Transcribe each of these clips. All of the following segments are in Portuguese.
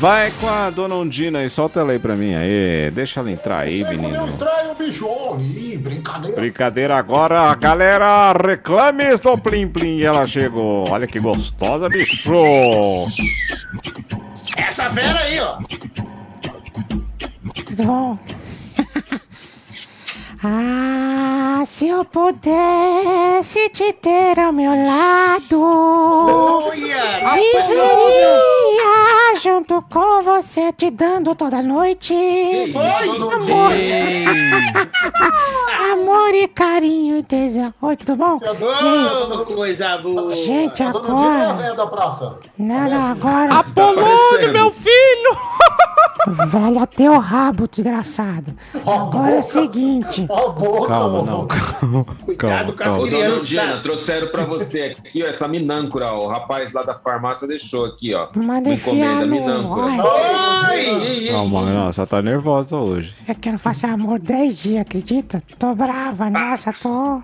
Vai com a dona Ondina e solta ela aí pra mim aí. Deixa ela entrar aí, menino. eu estranho, bicho. Ih, brincadeira. Brincadeira agora, galera. Reclame do Plim Plim. Ela chegou. Olha que gostosa, bicho. Essa fera aí, ó. Bom? ah, se eu pudesse te ter ao meu lado, Olha! viveria junto com você, te dando toda noite amor, amor e carinho e tesão. Oi, tudo bom? Você é coisa boa. Gente, agora. Não, não, agora. Apolônio, meu filho! Velho, teu rabo, desgraçado. Agora é o seguinte. Ó a boca, Calma, mano. não, calma. Cuidado com as calma. Dona crianças. trouxeram pra você aqui, ó, essa minâncora, ó. O rapaz lá da farmácia deixou aqui, ó. Manda Uma encomenda no. minâncora. Ai, Oi! Calma, nossa, tá nervosa hoje. é que eu não faço amor 10 dias, acredita? Tô brava, nossa, tô.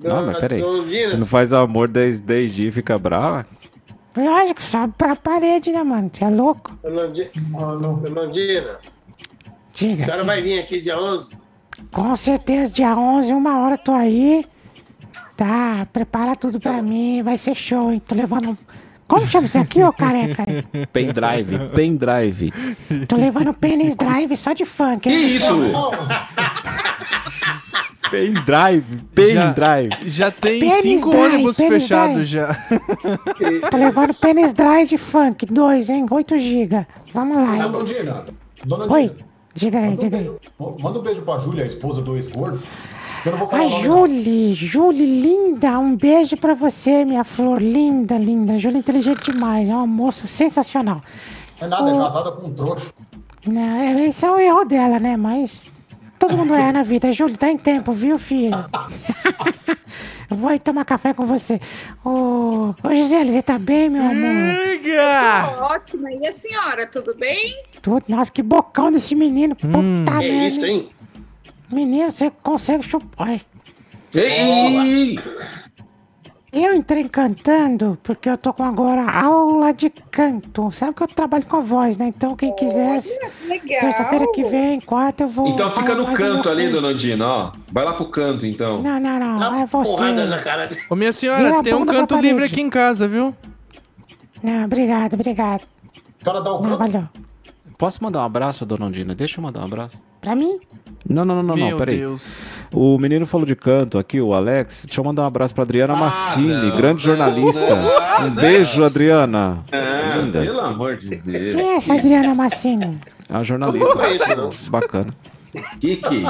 Não, mas peraí. Você não faz amor 10, 10 dias e fica brava? Lógico, sobe pra parede, né, mano? Você é louco? Dona Ondina, a Diga. senhora vai vir aqui dia 11? Com certeza, dia 11, uma hora tô aí. Tá, prepara tudo pra mim, vai ser show, hein? Tô levando. Como chama isso aqui, ô careca? Pendrive, pendrive. Tô levando pênis drive só de funk, Que hein? isso? Pendrive, Já- pendrive. Já tem Pênis cinco dry, ônibus fechados já. Tô levando pênis drive de funk, dois, hein? 8 GB. Vamos lá, Dona hein? Ondina. Dona Oi, Ondina. diga aí, Manda um diga aí. beijo, manda um beijo pra Júlia, a esposa do ex-gordo. Eu não vou falar Ai, o nome, Julie, Julie, linda, um beijo pra você, minha flor, linda, linda. Julie é inteligente demais, é uma moça sensacional. não. É nada, é casada com um trouxa. Não, é- esse é o erro dela, né? Mas todo mundo é na vida. Júlio, tá em tempo, viu, filho? Eu vou ir tomar café com você. Ô, ô Gisele, você tá bem, meu amor? Liga! Ótima. E a senhora, tudo bem? Tudo. Nossa, que bocão desse menino. Puta É merda. isso, hein? Menino, você consegue chupar. Ei! Eu entrei cantando porque eu tô com agora aula de canto. Sabe que eu trabalho com a voz, né? Então, quem quiser, terça-feira que vem, quarta, eu vou. Então fica no canto ali, coisa. dona Ondina, ó. Vai lá pro canto, então. Não, não, não. Dá É você. porrada na cara. Ô, minha senhora, tem um canto livre aqui em casa, viu? Não, obrigado, obrigado. O cara dá Não, canto. Posso mandar um abraço, dona Ondina? Deixa eu mandar um abraço. Pra mim? Não, não, não, não, não, Meu peraí. Deus. O menino falou de canto aqui, o Alex. Deixa eu mandar um abraço pra Adriana Massini, não. grande jornalista. Não. Um beijo, Adriana. Ah, Linda. pelo amor de Deus. Quem é essa Adriana Massino? É uma jornalista. Não é isso, não. Bacana. Que que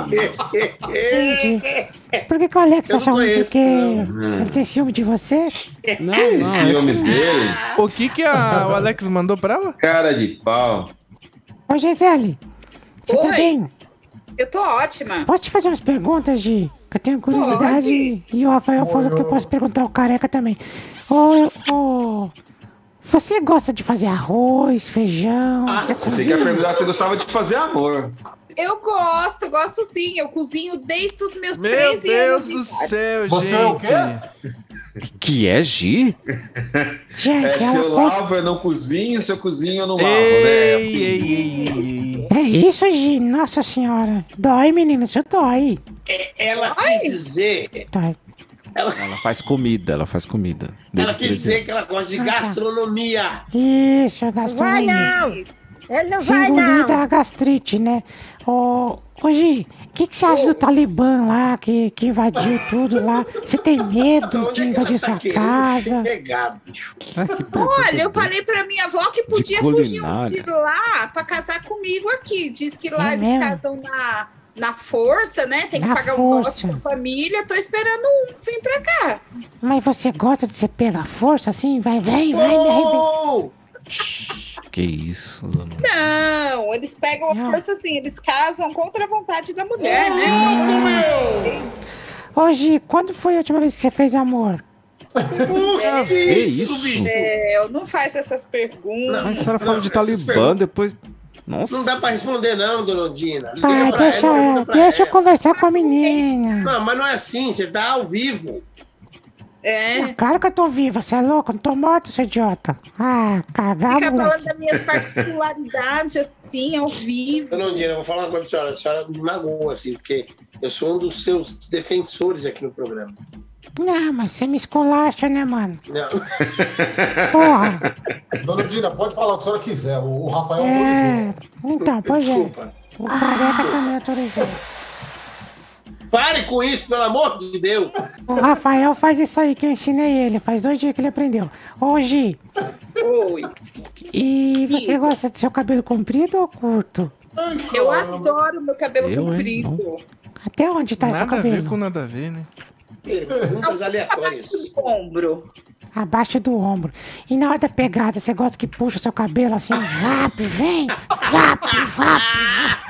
é Entendi. Por que, que o Alex não conheço, Porque não. ele tem ciúme de você? Não, isso? não. Ciúmes dele? O que que a, o Alex mandou pra ela? Cara de pau. Ô, Gisele, você tá Oi. bem? Eu tô ótima. Posso te fazer umas perguntas, Gi? Que eu tenho curiosidade e o Rafael falou que eu posso perguntar ao careca também. Ô, ô, você gosta de fazer arroz, feijão? Ah, você Você quer perguntar se gostava de fazer amor. Eu gosto, gosto sim. Eu cozinho desde os meus Meu 13 Deus anos. de do idade. céu, Você é o quê? gente. Que é Gi? É, Gente, se é eu lavo, eu não cozinho. Se eu cozinho, eu não lavo, né? Ei, ei, ei, ei, ei. É isso, Gi? Nossa senhora. Dói, menino, isso dói. Ela quis dizer, Dói. Ela faz comida, ela faz comida. ela quis 13 dizer que ela gosta de gastronomia. Isso, é gastronomia. Ele não Se vai, engolir não. dá gastrite, né? Ô, ô Gi, o que, que você acha do Talibã lá, que, que invadiu tudo lá? Você tem medo de é ela invadir tá sua casa? chegar, bicho? Olha, eu boa. falei pra minha avó que podia fugir um de lá pra casar comigo aqui. Diz que lá É eles mesmo? casam na, na força, né? Tem que Na pagar um força. dote pra família. Tô esperando um vir pra cá. Mas você gosta de ser pega à força assim? Vai, vem, vai, me arrebenta. Oh! Que isso, dona. Não, eles pegam a Não. força assim, eles casam contra a vontade da mulher, né? Ô Gi, quando foi a última vez que você fez amor? Uh, que que isso, bicho? É, eu não faço essas perguntas. A senhora fala Não, de Talibã, depois. Nossa. Não dá pra responder, não, dona Ondina. Liga Ah, pra deixa ela, deixa eu ela. conversar com a menina. Não, mas não é assim, você tá ao vivo. É. Claro que eu tô viva, você é louco? Eu não tô morto, seu idiota. Ah, cagar, Fica falando das minhas particularidades assim, ao vivo. Dona Ondina, eu vou falar uma coisa pra senhora. A senhora me magoa, assim, porque eu sou um dos seus defensores aqui no programa. Não, mas você me esculacha, né, mano? Não. Porra. Dona Dina, pode falar o que a senhora quiser. O, Rafael É. autorizou. Então, pois é. Desculpa. O careca também autorizou. Pare com isso, pelo amor de Deus. O Rafael faz isso aí que eu ensinei ele. Faz dois dias que ele aprendeu. Ô, Gi, Oi. e Sim. você gosta do seu cabelo comprido ou curto? Eu adoro meu cabelo Eu, hein? comprido. Até onde tá seu Nada a ver cabelo? com nada a ver, né? Perguntas aleatórias. Abaixo do ombro. Abaixo do ombro. E na hora da pegada, você gosta que puxa o seu cabelo assim, vap, vem, vap, vap.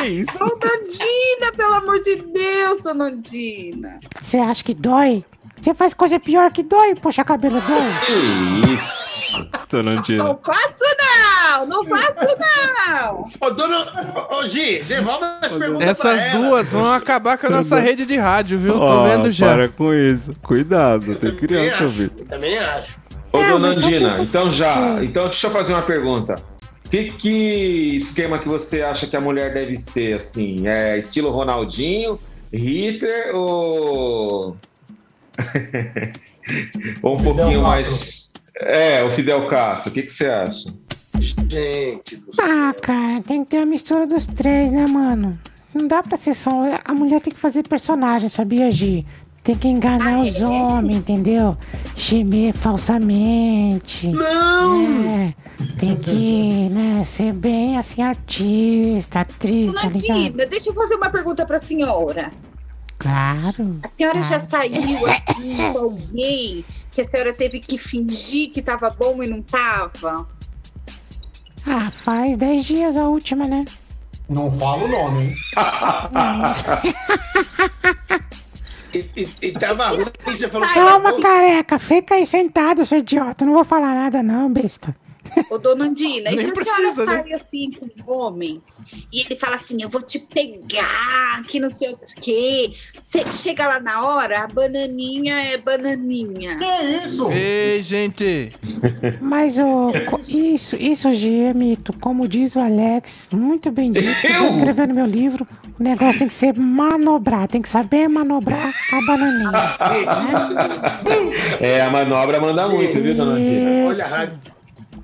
Que isso? Donandina, pelo amor de Deus, Donandina. Você acha que dói? Você faz coisa pior que dói, puxa cabelo dói. Que isso? Tonantina. Não faço não, não faço não. Ô, dona. Ô, Gi, devolve as perguntas Essas duas vão acabar com a nossa rede de rádio, viu? Tô Ó, vendo já. Para com isso. Cuidado, tem criança ouvindo. Também acho. Ô, É, dona mas eu Andina, fico- então já. Então deixa eu fazer uma pergunta. Que, que esquema que você acha que a mulher deve ser, assim? É estilo Ronaldinho, Hitler ou. ou um Fidel pouquinho Castro. mais. É, o Fidel Castro. O que, que você acha? Gente do céu. Ah, cara, tem que ter a mistura dos três, né, mano? Não dá pra ser só. A mulher tem que fazer personagem, sabia, Gi? Tem que enganar os homens, entendeu? Gemer falsamente. Não! É, tem que, né, ser bem assim, artista, atriz, tá ligado? Donandina, deixa eu fazer uma pergunta pra senhora. Claro. A senhora já Ah. saiu assim com alguém que a senhora teve que fingir que tava bom e não tava? Ah, faz 10 dias a última, né? Não fala o nome, hein? E, e, e tava ruim, você falou Calma, careca. Fica aí sentado, seu idiota. Não vou falar nada, não, besta. Ô, dona Andina, e se a precisa, senhora né? sai assim com um homem e ele fala assim, eu vou te pegar, que não sei o quê. Cê chega lá na hora, a bananinha é bananinha. Que isso? Ei, gente. Mas o. co- Isso, isso, Gi, é mito. Como diz o Alex, muito bem dito. Eu tô escrevendo meu livro. O negócio tem que ser manobrar. Tem que saber manobrar a bananinha. É, a manobra manda muito, viu, dona Andina? Olha a rádio.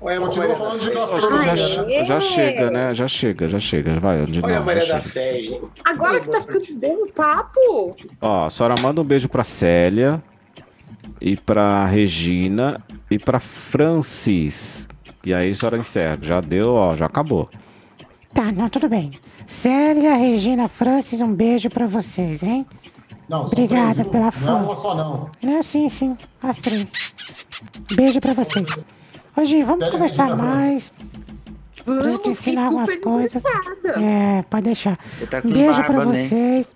Olha a Continua falando de da Fé. gastronomia. Já chega, né? Já chega, já chega. Vai, onde Olha a não, Maria da. Fé, gente. Agora que tá ficando bom o papo. Ó, a senhora manda um beijo pra Célia e pra Regina e pra Francis. E aí a senhora encerra. Já deu, ó, já acabou. Tá, não, tudo bem. Célia, Regina, Francis, um beijo pra vocês, hein? Não, Obrigada três, pela Não é fã. uma só, não. Não, sim, sim. As três. Beijo pra vocês. Hoje vamos conversar mais. Pra te Vamos, fiquei ensinar umas coisas. interessada. É, pode deixar. Você tá Um beijo pra barba, né? vocês.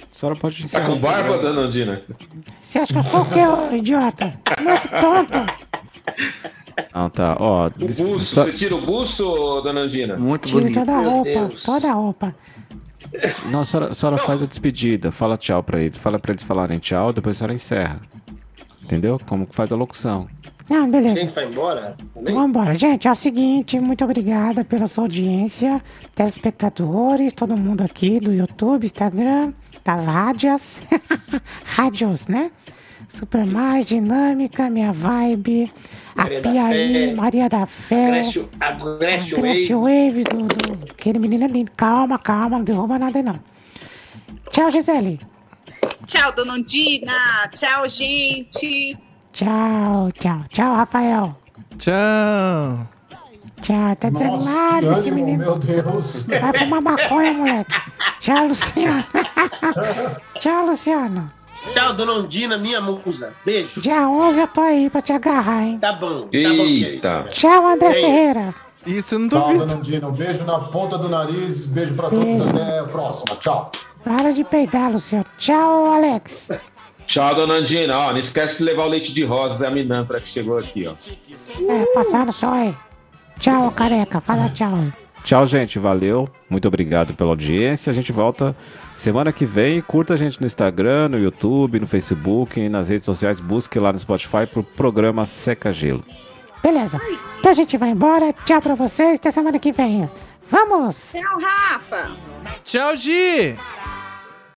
A senhora pode Tá encerrar. com barba, dona Andina? Você acha que eu sou o quê, ô idiota? Moleque tonto. Não, tá, ó. O buço, só- você tira o buço, dona Andina? Muito Tiro bonito. toda a roupa, Deus. toda a roupa. Não, a senhora, a senhora faz a despedida. Fala tchau pra eles. Fala pra eles falarem tchau, depois a senhora encerra. Entendeu? Como que faz a locução. Não, A beleza. gente vai embora? Também? Vambora. Gente, é o seguinte, muito obrigada pela sua audiência, telespectadores, todo mundo aqui do YouTube, Instagram, das rádios. rádios, né? Super Mais, Dinâmica, Minha Vibe, a Maria da Piaí, Fé, Maria da Fé. Grécio- A Grécio Crash Wave. Wave do, do- Aquele menino é lindo. Calma, calma, não derruba nada não. Tchau, Gisele. Tchau, dona Andina. Tchau, gente. Tchau, tchau. Tchau, Rafael. Tchau. Tchau, tá desanimado esse ânimo, menino. meu Deus. Vai fumar maconha, moleque. Tchau, Luciano. Tchau, Luciano. Tchau, dona Ondina, minha musa. Beijo. Dia 11 eu tô aí pra te agarrar, hein? Tá bom. Tá bom, Eita. querido. Tchau, André Ei. Ferreira. Isso eu não Tchau, duvido. dona Andina. Um beijo na ponta do nariz. Beijo pra todos. Beijo. Até a próxima. Tchau. Para de peidar, Luciano. Tchau, Alex. Tchau, dona Andina. Ó, não esquece de levar o leite de rosas, é a Minantra que chegou aqui, ó. É, passaram só aí. Tchau, careca. Fala tchau aí. Tchau, gente. Valeu. Muito obrigado pela audiência. A gente volta semana que vem. Curta a gente no Instagram, no YouTube, no Facebook e nas redes sociais. Busque lá no Spotify pro programa Seca Gelo. Beleza. Então a gente vai embora. Tchau pra vocês. Até semana que vem. Vamos! Tchau, Rafa. Tchau, Gi!